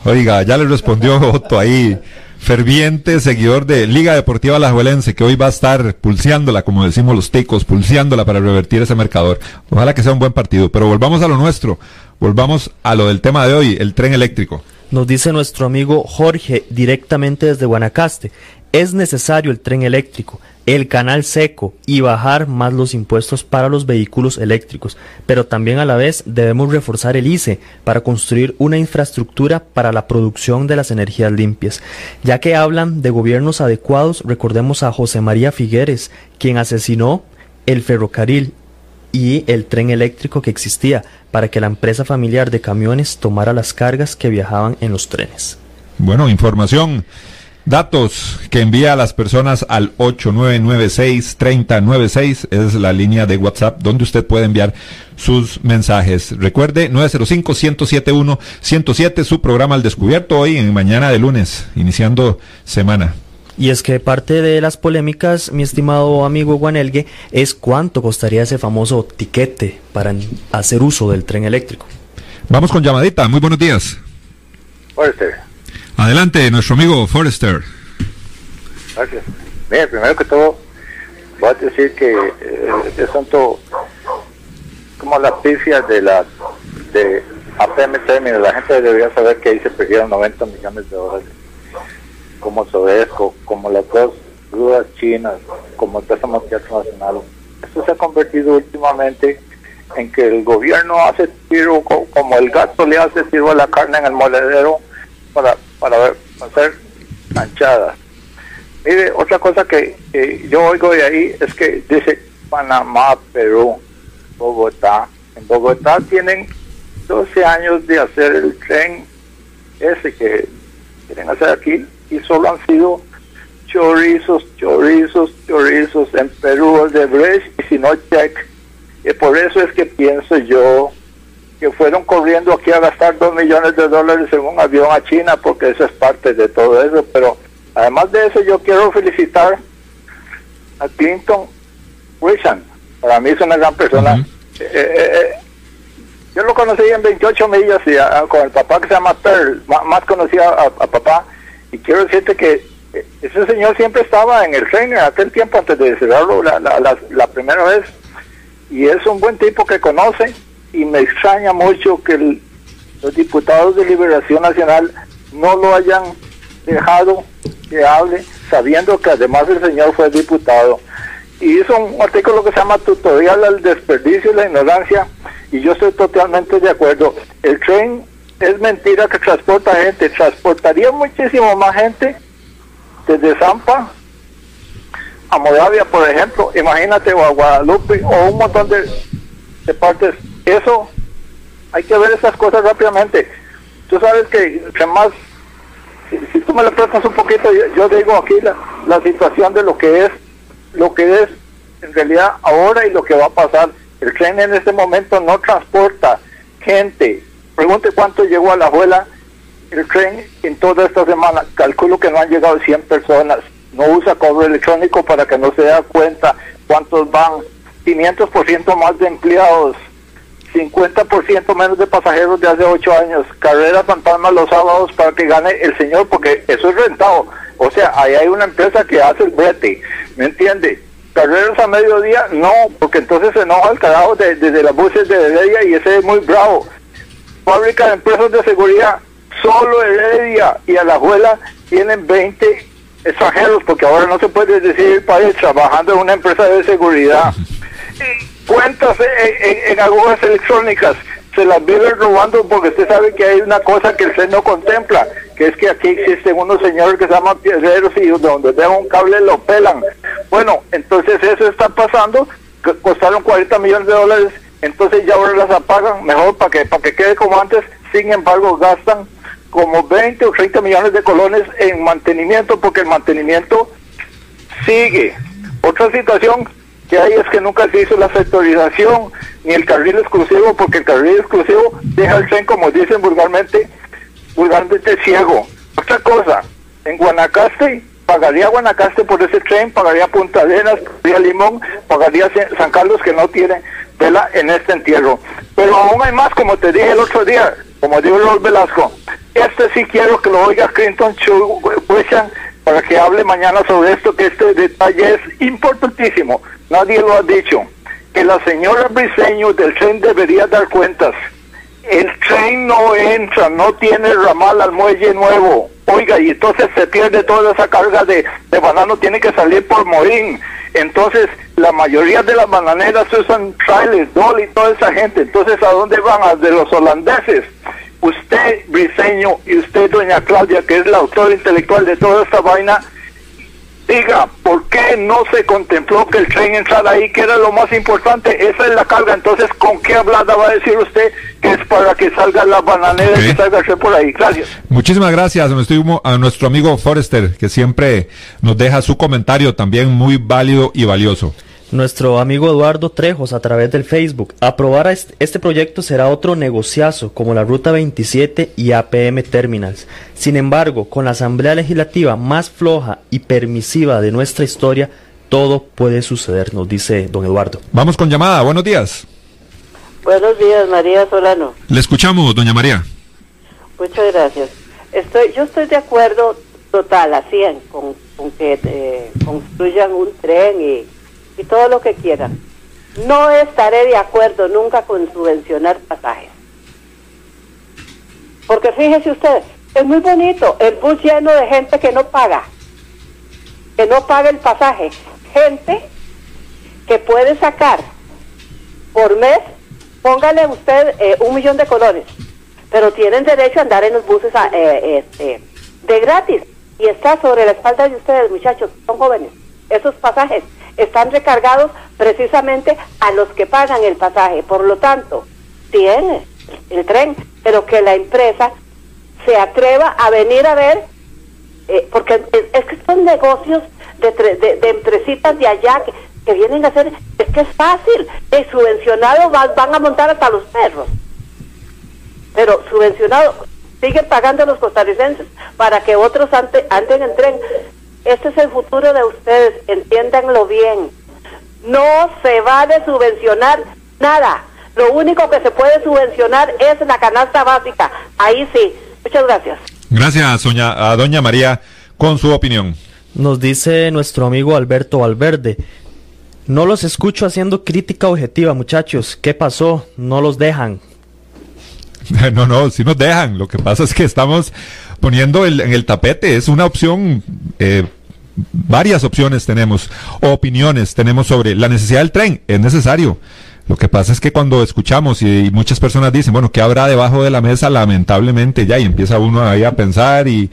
C: Oiga, ya le respondió Otto ahí, ferviente seguidor de Liga Deportiva Alajuelense, que hoy va a estar pulseándola, como decimos los ticos, pulseándola para revertir ese marcador. Ojalá que sea un buen partido, pero volvamos a lo nuestro, volvamos a lo del tema de hoy, el tren eléctrico.
B: Nos dice nuestro amigo Jorge directamente desde Guanacaste. Es necesario el tren eléctrico, el canal seco y bajar más los impuestos para los vehículos eléctricos, pero también a la vez debemos reforzar el ICE para construir una infraestructura para la producción de las energías limpias. Ya que hablan de gobiernos adecuados, recordemos a José María Figueres, quien asesinó el ferrocarril y el tren eléctrico que existía para que la empresa familiar de camiones tomara las cargas que viajaban en los trenes.
C: Bueno, información Datos que envía a las personas al 8996-3096 es la línea de WhatsApp donde usted puede enviar sus mensajes. Recuerde, 905-107-107, su programa al descubierto hoy en mañana de lunes, iniciando semana.
B: Y es que parte de las polémicas, mi estimado amigo Guanelgue, es cuánto costaría ese famoso tiquete para hacer uso del tren eléctrico.
C: Vamos con llamadita, muy buenos días. Adelante, nuestro amigo Forrester.
M: Gracias. Mira, primero que todo, voy a decir que eh, es tanto como las pifias de la de APM Terminal, la gente debería saber que ahí se perdieron 90 millones de dólares, como Sodesco, como las dos grúas chinas, como el préstamo internacional. Esto se ha convertido últimamente en que el gobierno hace tiro como el gato le hace tiro a la carne en el moledero para para hacer manchadas. Mire, otra cosa que, yo oigo de ahí es que dice Panamá, Perú, Bogotá. En Bogotá tienen 12 años de hacer el tren ese que quieren hacer aquí y solo han sido chorizos, chorizos, chorizos en Perú, de Brecht y si no check. Y por eso es que pienso yo que fueron corriendo aquí a gastar dos millones de dólares en un avión a China, porque eso es parte de todo eso. Pero además de eso, yo quiero felicitar a Clinton Wilson. Para mí es una gran persona. Eh, eh, eh, yo lo conocí en 28 millas y con el papá que se llama Pearl, más, conocía a, papá. Y quiero decirte que ese señor siempre estaba en el tren en aquel tiempo antes de cerrarlo la, la, la primera vez. Y es un buen tipo que conoce y me extraña mucho que los diputados de Liberación Nacional no lo hayan dejado que hable, sabiendo que además el señor fue diputado. Y hizo un artículo que se llama Tutorial al desperdicio y la ignorancia, y yo estoy totalmente de acuerdo. El tren es mentira que transporta gente, transportaría muchísimo más gente desde Zampa a Moravia, por ejemplo, imagínate, o a Guadalupe, o un montón de, partes eso hay que ver esas cosas rápidamente. Tú sabes que, más, si, tú me lo prestas un poquito, yo, digo aquí la, situación de lo que es, lo que es en realidad ahora y lo que va a pasar. El tren en este momento no transporta gente. Pregunte cuánto llegó a la abuela el tren en toda esta semana. Calculo que no han llegado 100 personas. No usa cobro electrónico para que no se dé cuenta cuántos van. 500% más de empleados 50% menos de pasajeros de hace 8 años, carrera fantasma los sábados para que gane el señor, porque eso es rentado. O sea, ahí hay una empresa que hace el brete, ¿me entiende? Carreras a mediodía, no, porque entonces se enoja el carajo desde de las buses de Heredia y ese es muy bravo. Fábrica de empresas de seguridad, solo Heredia y Alajuela tienen 20 extranjeros, porque ahora no se puede decir país trabajando en una empresa de seguridad cuentas en, en, agujas electrónicas se las viven robando porque usted sabe que hay una cosa que usted no contempla, que es que aquí existen unos señores que se llaman piedreros y donde dejan un cable lo pelan. Bueno, entonces eso está pasando, costaron 40 millones de dólares, entonces ya ahora las apagan, mejor para que, para que quede como antes, sin embargo gastan como 20 o 30 millones de colones en mantenimiento porque el mantenimiento sigue. Otra situación que hay es que nunca se hizo la sectorización ni el carril exclusivo, porque el carril exclusivo deja el tren, como dicen vulgarmente, vulgarmente ciego. Otra cosa, en Guanacaste, pagaría Guanacaste por ese tren, pagaría Punta Arenas, pagaría Limón, pagaría San Carlos que no tiene, ¿verdad? en este entierro. Pero aún hay más, como te dije el otro día, como dijo Lord Velasco, este sí quiero que lo oiga Clinton Chuwishan para que hable mañana sobre esto, que este detalle es importantísimo. Nadie lo ha dicho. Que la señora Briseño del tren debería dar cuentas. El tren no entra, no tiene ramal al muelle nuevo. Oiga, y entonces se pierde toda esa carga de, de banano, tiene que salir por Morín. Entonces, la mayoría de las bananeras usan trailers, Dolly y toda esa gente. Entonces, ¿a dónde van? A de los holandeses. Usted, Briseño, y usted, doña Claudia, que es la autora intelectual de toda esta vaina, diga, ¿por qué no se contempló que el tren entrara ahí, que era lo más importante? Esa es la carga. Entonces, ¿con qué hablada va a decir usted que es para que salga la bananera y que salga el tren por ahí? Gracias.
C: Muchísimas gracias a nuestro amigo Forrester, que siempre nos deja su comentario también muy válido y valioso.
B: Nuestro amigo Eduardo Trejos a través del Facebook. Aprobar este proyecto será otro negociazo como la Ruta 27 y APM Terminals. Sin embargo, con la Asamblea Legislativa más floja y permisiva de nuestra historia, todo puede suceder, nos dice don Eduardo.
C: Vamos con llamada. Buenos días.
N: Buenos días, María Solano.
C: Le escuchamos, doña María.
N: Muchas gracias. Estoy, yo estoy de acuerdo total, a 100, con, con que eh, construyan un tren y y todo lo que quieran. No estaré de acuerdo nunca con subvencionar pasajes. Porque fíjese usted, es muy bonito el bus lleno de gente que no paga, que no paga el pasaje. Gente que puede sacar por mes, póngale usted eh, un millón de colores, pero tienen derecho a andar en los buses ah, eh, este, de gratis. Y está sobre la espalda de ustedes, muchachos, son jóvenes, esos pasajes están recargados precisamente a los que pagan el pasaje. Por lo tanto, tiene el tren, pero que la empresa se atreva a venir a ver, eh, porque es, que son negocios de, de, de, empresitas de allá que, vienen a hacer, es que es fácil, es subvencionado van, a montar hasta los perros, pero subvencionado siguen pagando los costarricenses para que otros anden en tren. Este es el futuro de ustedes, entiéndanlo bien. No se va a subvencionar nada. Lo único que se puede subvencionar es la canasta básica. Ahí sí. Muchas gracias.
C: Gracias, doña, a doña María, con su opinión.
B: Nos dice nuestro amigo Alberto Valverde. No los escucho haciendo crítica objetiva, muchachos. ¿Qué pasó? No los dejan.
C: No, no, sí nos dejan. Lo que pasa es que estamos poniendo el, en el tapete. Es una opción eh, varias opciones tenemos, opiniones tenemos sobre la necesidad del tren, es necesario. Lo que pasa es que cuando escuchamos y, muchas personas dicen, bueno, ¿qué habrá debajo de la mesa? Lamentablemente ya, y empieza uno ahí a pensar y,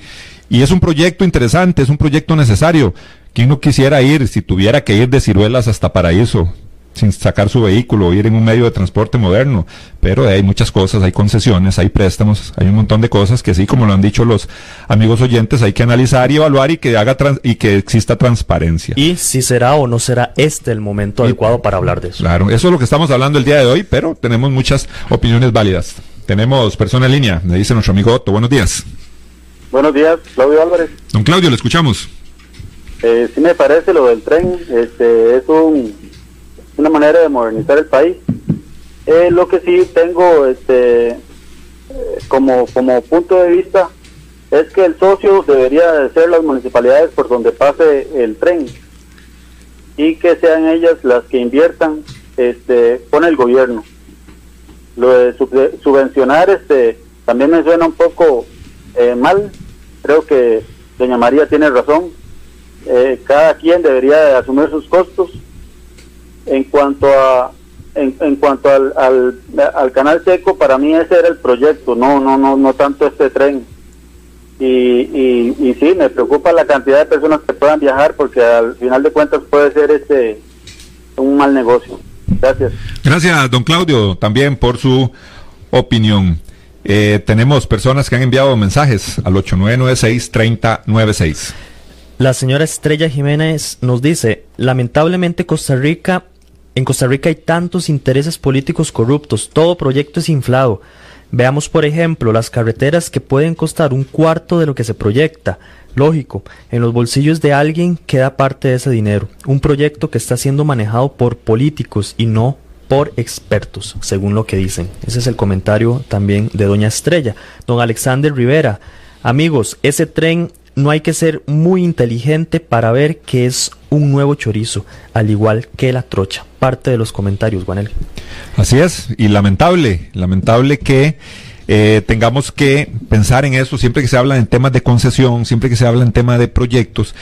C: y es un proyecto interesante, es un proyecto necesario. ¿Quién no quisiera ir si tuviera que ir de ciruelas hasta Paraíso? Sin sacar su vehículo o ir en un medio de transporte moderno. Pero hay muchas cosas, hay concesiones, hay préstamos, hay un montón de cosas que sí, como lo han dicho los amigos oyentes, hay que analizar y evaluar y que haga y que exista transparencia.
B: Y si será o no será este el momento adecuado para hablar de eso.
C: Claro, eso es lo que estamos hablando el día de hoy, pero tenemos muchas opiniones válidas. Tenemos persona en línea, me dice nuestro amigo Otto. Buenos días.
O: Buenos días, Claudio Álvarez.
C: Don Claudio, le escuchamos.
O: Eh, sí me parece lo del tren, este, es un una manera de modernizar el país. Eh, lo que sí tengo este eh, como, como punto de vista es que el socio debería de ser las municipalidades por donde pase el tren y que sean ellas las que inviertan este con el gobierno. Lo de subvencionar este también me suena un poco eh, mal. Creo que doña María tiene razón. cada quien debería de asumir sus costos en cuanto a en, en cuanto al, al, canal seco para mí ese era el proyecto no no no no tanto este tren. Y, y, y sí me preocupa la cantidad de personas que puedan viajar porque al final de cuentas puede ser este un mal negocio. Gracias.
C: Gracias don Claudio también por su opinión. Eh, tenemos personas que han enviado mensajes al 8996 3096
B: la señora Estrella Jiménez nos dice, lamentablemente Costa Rica en Costa Rica hay tantos intereses políticos corruptos, todo proyecto es inflado. Veamos, por ejemplo, las carreteras que pueden costar un cuarto de lo que se proyecta. Lógico, en los bolsillos de alguien queda parte de ese dinero. Un proyecto que está siendo manejado por políticos y no por expertos, según lo que dicen. Ese es el comentario también de doña Estrella. Don Alexander Rivera, amigos, ese tren no hay que ser muy inteligente para ver que es un nuevo chorizo, al igual que la trocha. Parte de los comentarios, Juanel.
C: Así es, y lamentable, lamentable que eh, tengamos que pensar en eso siempre que se habla en temas de concesión, siempre que se habla en temas de proyectos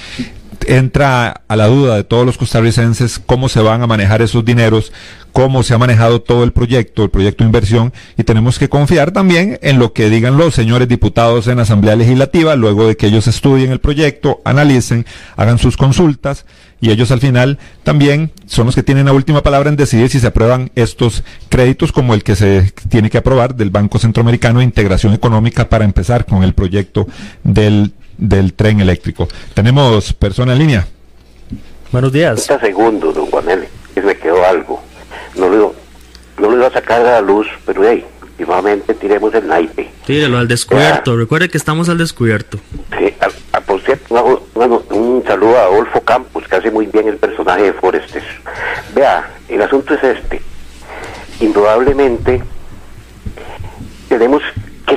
C: entra a la duda de todos los costarricenses cómo se van a manejar esos dineros, cómo se ha manejado todo el proyecto, el proyecto de inversión, y tenemos que confiar también en lo que digan los señores diputados en la Asamblea Legislativa, luego de que ellos estudien el proyecto, analicen, hagan sus consultas, y ellos al final también son los que tienen la última palabra en decidir si se aprueban estos créditos como el que se tiene que aprobar del Banco Centroamericano de Integración Económica para empezar con el proyecto del del tren eléctrico. Tenemos persona en línea.
B: Buenos días.
L: 30 segundos, don Juanel, que me quedó algo. No lo, no lo iba a sacar a la luz, pero hey, últimamente tiremos el naipe.
B: Tírelo al descubierto. Recuerde que estamos al descubierto.
L: Sí, a, por cierto, un saludo a Adolfo Campos, que hace muy bien el personaje de Forester. Vea, el asunto es este. Indudablemente, tenemos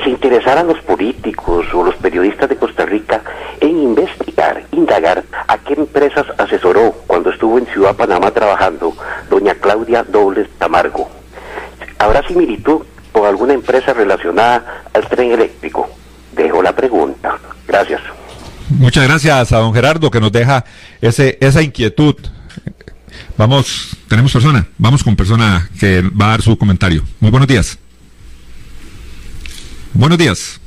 L: se interesaran los políticos o los periodistas de Costa Rica en investigar, indagar a qué empresas asesoró cuando estuvo en Ciudad Panamá trabajando doña Claudia Dobles Tamargo. ¿Habrá similitud con alguna empresa relacionada al tren eléctrico? Dejo la pregunta. Gracias.
C: Muchas gracias a don Gerardo que nos deja ese, esa inquietud. Vamos, tenemos persona, vamos con persona que va a dar su comentario. Muy buenos días. Buenos días.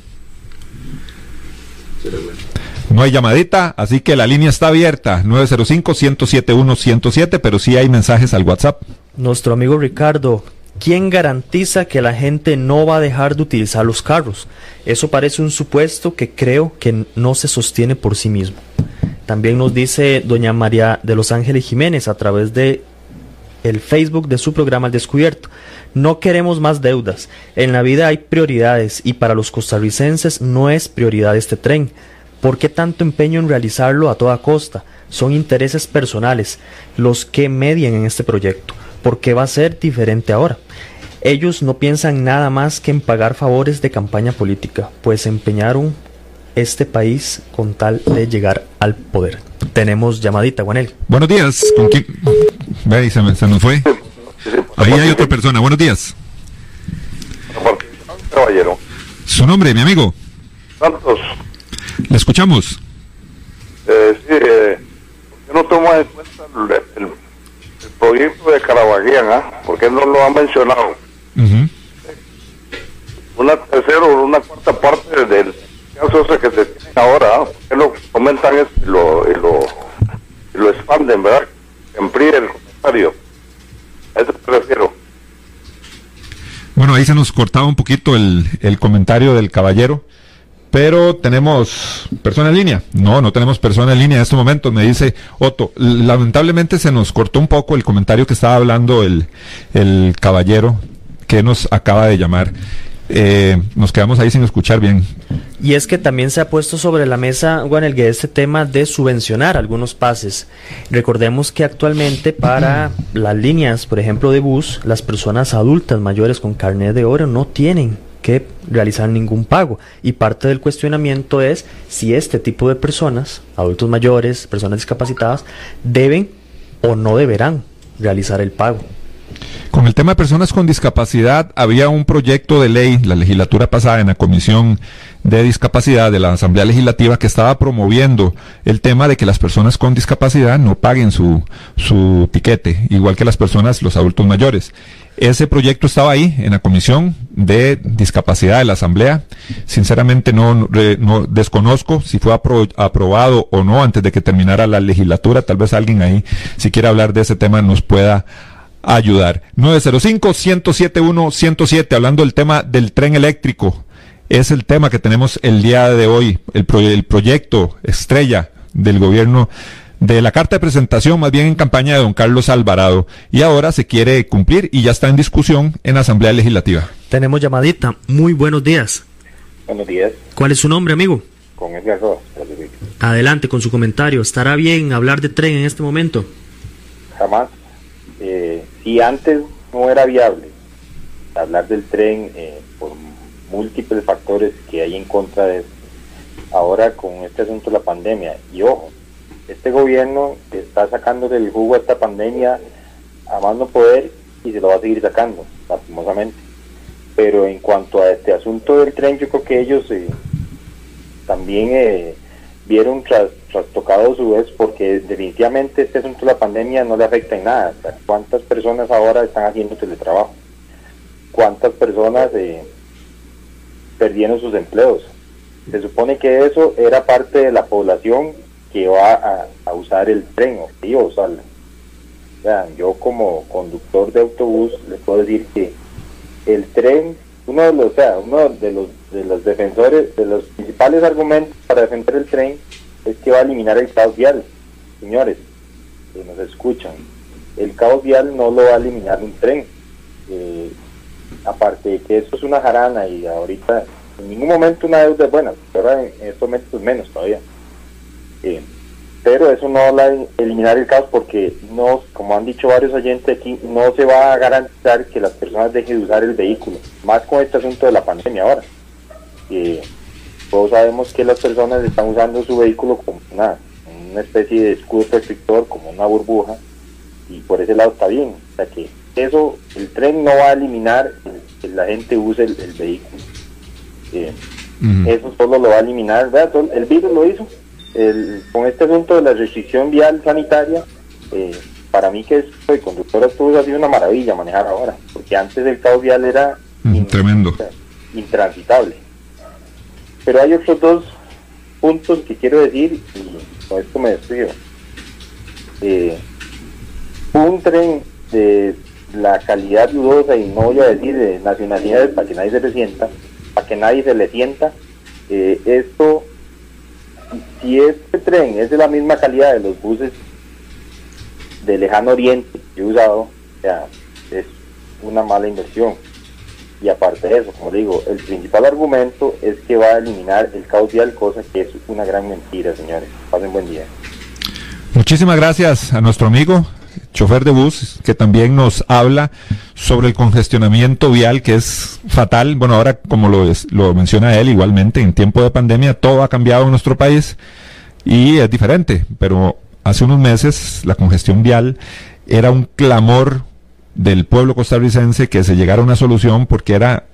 C: No hay llamadita, así que la línea está abierta, 905-107-107, pero sí hay mensajes al WhatsApp.
B: Nuestro amigo Ricardo, ¿quién garantiza que la gente no va a dejar de utilizar los carros? Eso parece un supuesto que creo que no se sostiene por sí mismo. También nos dice doña María de Los Ángeles Jiménez a través de el Facebook de su programa El Descubierto. No queremos más deudas. En la vida hay prioridades y para los costarricenses no es prioridad este tren. ¿Por qué tanto empeño en realizarlo a toda costa? Son intereses personales los que median en este proyecto. ¿Por qué va a ser diferente ahora? Ellos no piensan nada más que en pagar favores de campaña política, pues empeñaron este país con tal de llegar al poder. Tenemos llamadita, Juanel.
C: Buenos días. ¿Con quién? Ve, se, se nos fue. Ahí hay otra persona. Buenos días.
P: Caballero.
C: Su nombre, mi amigo.
P: Santos.
C: Le escuchamos.
P: Eh, sí, eh, yo no tomo en cuenta el, el, proyecto de Carabaguían, ¿ah? Porque no lo ha mencionado. Una tercera o una cuarta parte del que se tiene ahora, ¿ah? que lo comentan y lo, lo, lo expanden, ¿verdad? Amplíe el comentario. A eso me.
C: Bueno, ahí se nos cortaba un poquito el, el comentario del caballero. Pero tenemos persona en línea. No, no tenemos persona en línea en este momento. Me dice Otto, lamentablemente se nos cortó un poco el comentario que estaba hablando el, el caballero que nos acaba de llamar. Eh, nos quedamos ahí sin escuchar bien.
B: Y es que también se ha puesto sobre la mesa, que este tema de subvencionar algunos pases. Recordemos que actualmente para las líneas, por ejemplo, de bus, las personas adultas mayores con carnet de oro no tienen que realizar ningún pago. Y parte del cuestionamiento es si este tipo de personas, adultos mayores, personas discapacitadas, deben o no deberán realizar el pago.
C: Con el tema de personas con discapacidad, había un proyecto de ley, la legislatura pasada, en la Comisión de Discapacidad de la Asamblea Legislativa, que estaba promoviendo el tema de que las personas con discapacidad no paguen su, su tiquete, igual que las personas, los adultos mayores. Ese proyecto estaba ahí, en la Comisión de Discapacidad de la Asamblea. Sinceramente no, no desconozco si fue aprobado o no antes de que terminara la legislatura. Tal vez alguien ahí, si quiere hablar de ese tema, nos pueda ayudar. 905-107-107, hablando del tema del tren eléctrico. Es el tema que tenemos el día de hoy, el, el proyecto estrella del gobierno de la carta de presentación, más bien en campaña de don Carlos Alvarado. Y ahora se quiere cumplir y ya está en discusión en la Asamblea Legislativa.
B: Tenemos llamadita. Muy buenos días.
Q: Buenos días.
B: ¿Cuál es su nombre, amigo?
Q: Con Edgar Rojas.
B: Adelante con su comentario. ¿Estará bien hablar de tren en este momento?
Q: Jamás. Eh, si antes no era viable hablar del tren eh, por múltiples factores que hay en contra de eso. Ahora con este asunto de la pandemia, y ojo, este gobierno está sacándole el jugo a esta pandemia a más poder y se lo va a seguir sacando, lastimosamente. Pero en cuanto a este asunto del tren, yo creo que ellos eh, también eh, vieron tras, trastocado su vez porque definitivamente este asunto de la pandemia no le afecta en nada. O sea, ¿Cuántas personas ahora están haciendo teletrabajo? ¿Cuántas personas eh, perdieron sus empleos? Se supone que eso era parte de la población que va a, usar el tren o que iba a usarla. Vean, yo como conductor de autobús les puedo decir que el tren, uno de los, o sea, uno de los, de los defensores, de los principales argumentos para defender el tren es que va a eliminar el caos vial. Señores, que nos escuchan, el caos vial no lo va a eliminar un tren. Eh, aparte de que eso es una jarana y ahorita en ningún momento una deuda es buena, pero en estos momentos menos todavía. Eh, pero eso no va a eliminar el caos porque no, como han dicho varios oyentes aquí, no se va a garantizar que las personas dejen de usar el vehículo, más con este asunto de la pandemia ahora. Eh, todos sabemos que las personas están usando su vehículo como una, una especie de escudo protector, como una burbuja, y por ese lado está bien. O sea que eso, el tren no va a eliminar que la gente use el, el vehículo. Eh, Eso solo lo va a eliminar, ¿verdad? El virus lo hizo. El, con este asunto de la restricción vial sanitaria, eh, para mí que soy conductor de autobús ha sido una maravilla manejar ahora, porque antes el caos vial era
C: Tremendo.
Q: intransitable. Pero hay otros dos puntos que quiero decir y con esto me despido. Eh, un tren de la calidad dudosa y no voy a decir de nacionalidades para que nadie se le sienta, para que nadie se le sienta, eh, esto, si este tren es de la misma calidad de los buses de lejano oriente que he usado, o sea, es una mala inversión. Y aparte de eso, como digo, el principal argumento es que va a eliminar el caos vial, cosa que es una gran mentira, señores. Pasen buen día.
C: Muchísimas gracias a nuestro amigo, chofer de bus, que también nos habla sobre el congestionamiento vial, que es fatal. Bueno, ahora, como lo, lo menciona él, igualmente, en tiempo de pandemia, todo ha cambiado en nuestro país y es diferente, pero hace unos meses la congestión vial era un clamor del pueblo costarricense que se llegara a una solución porque era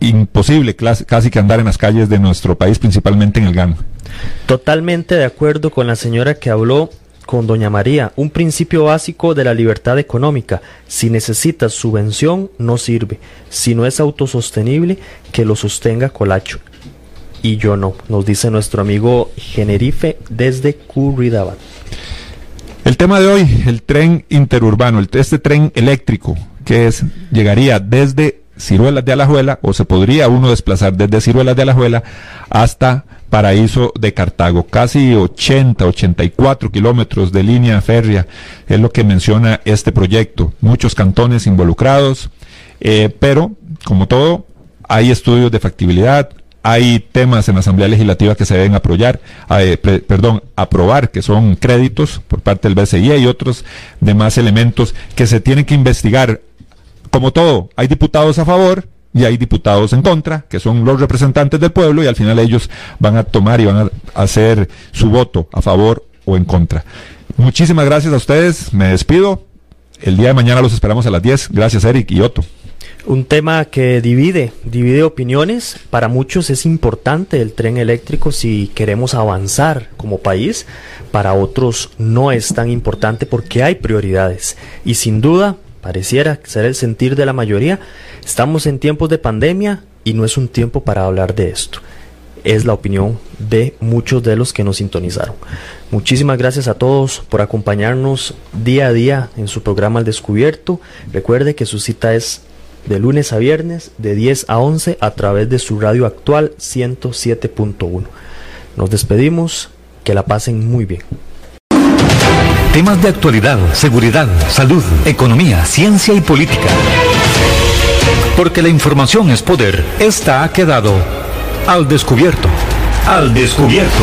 C: imposible casi que andar en las calles de nuestro país, principalmente en el GAN.
B: Totalmente de acuerdo con la señora que habló con doña María. Un principio básico de la libertad económica. Si necesitas subvención, no sirve. Si no es autosostenible, que lo sostenga Colacho. Y yo no, nos dice nuestro amigo Generife desde Curridabat.
C: El tema de hoy, el tren interurbano, el, este tren eléctrico, que es, llegaría desde Ciruelas de Alajuela, o se podría uno desplazar desde Ciruelas de Alajuela hasta Paraíso de Cartago. Casi 80, 84 kilómetros de línea férrea es lo que menciona este proyecto. Muchos cantones involucrados, eh, pero como todo, hay estudios de factibilidad, hay temas en la Asamblea Legislativa que se deben aprobar, eh, perdón, aprobar, que son créditos por parte del BCI y otros demás elementos que se tienen que investigar. Como todo, hay diputados a favor y hay diputados en contra, que son los representantes del pueblo y al final ellos van a tomar y van a hacer su voto a favor o en contra. Muchísimas gracias a ustedes, me despido. El día de mañana los esperamos a las 10. Gracias Eric y Otto.
B: Un tema que divide, divide opiniones. Para muchos es importante el tren eléctrico si queremos avanzar como país. Para otros no es tan importante porque hay prioridades. Y sin duda, pareciera ser el sentir de la mayoría, estamos en tiempos de pandemia y no es un tiempo para hablar de esto. Es la opinión de muchos de los que nos sintonizaron. Muchísimas gracias a todos por acompañarnos día a día en su programa Al Descubierto. Recuerde que su cita es de lunes a viernes de 10 a 11 a través de su radio actual 107.1. Nos despedimos, que la pasen muy bien.
A: Temas de actualidad, seguridad, salud, economía, ciencia y política. Porque la información es poder, esta ha quedado al descubierto. Al descubierto.